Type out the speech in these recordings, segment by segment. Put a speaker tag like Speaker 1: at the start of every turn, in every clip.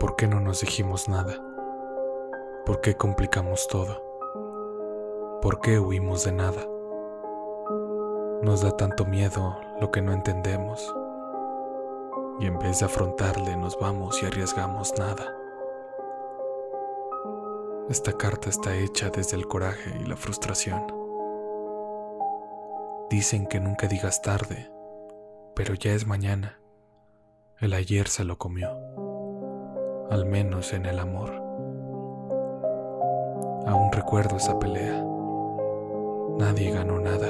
Speaker 1: ¿Por qué no nos dijimos nada? ¿Por qué complicamos todo? ¿Por qué huimos de nada? Nos da tanto miedo lo que no entendemos. Y en vez de afrontarle nos vamos y arriesgamos nada. Esta carta está hecha desde el coraje y la frustración. Dicen que nunca digas tarde, pero ya es mañana. El ayer se lo comió, al menos en el amor. Aún recuerdo esa pelea. Nadie ganó nada.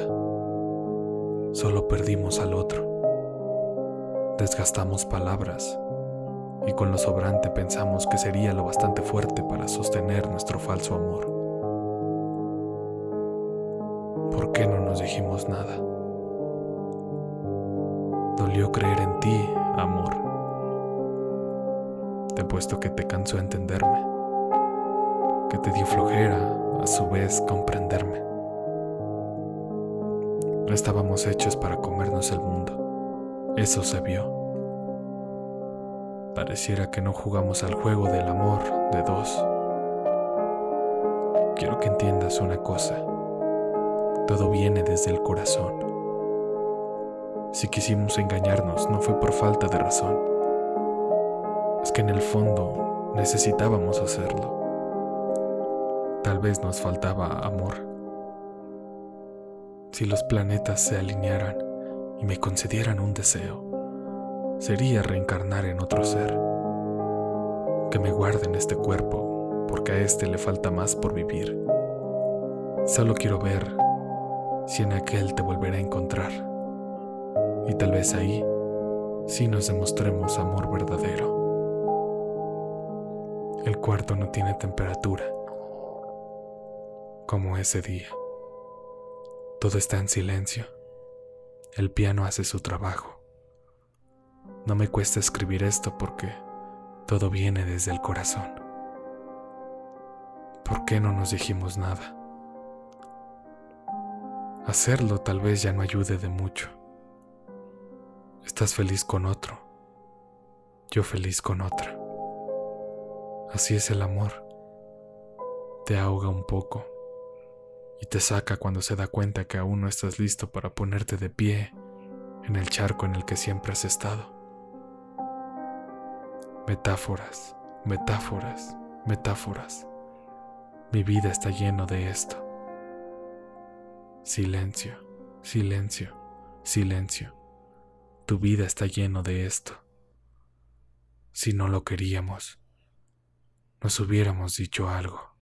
Speaker 1: Solo perdimos al otro. Desgastamos palabras y con lo sobrante pensamos que sería lo bastante fuerte para sostener nuestro falso amor. ¿Por qué no nos dijimos nada? Dolió creer en ti, puesto que te cansó entenderme, que te dio flojera a su vez comprenderme. Estábamos hechos para comernos el mundo, eso se vio. Pareciera que no jugamos al juego del amor de dos. Quiero que entiendas una cosa. Todo viene desde el corazón. Si quisimos engañarnos no fue por falta de razón. Que en el fondo necesitábamos hacerlo. Tal vez nos faltaba amor. Si los planetas se alinearan y me concedieran un deseo, sería reencarnar en otro ser. Que me guarde en este cuerpo, porque a este le falta más por vivir. Solo quiero ver si en aquel te volveré a encontrar. Y tal vez ahí sí nos demostremos amor verdadero. El cuarto no tiene temperatura, como ese día. Todo está en silencio. El piano hace su trabajo. No me cuesta escribir esto porque todo viene desde el corazón. ¿Por qué no nos dijimos nada? Hacerlo tal vez ya no ayude de mucho. Estás feliz con otro, yo feliz con otra. Así es el amor. Te ahoga un poco y te saca cuando se da cuenta que aún no estás listo para ponerte de pie en el charco en el que siempre has estado. Metáforas, metáforas, metáforas. Mi vida está lleno de esto. Silencio, silencio, silencio. Tu vida está lleno de esto. Si no lo queríamos, nos hubiéramos dicho algo.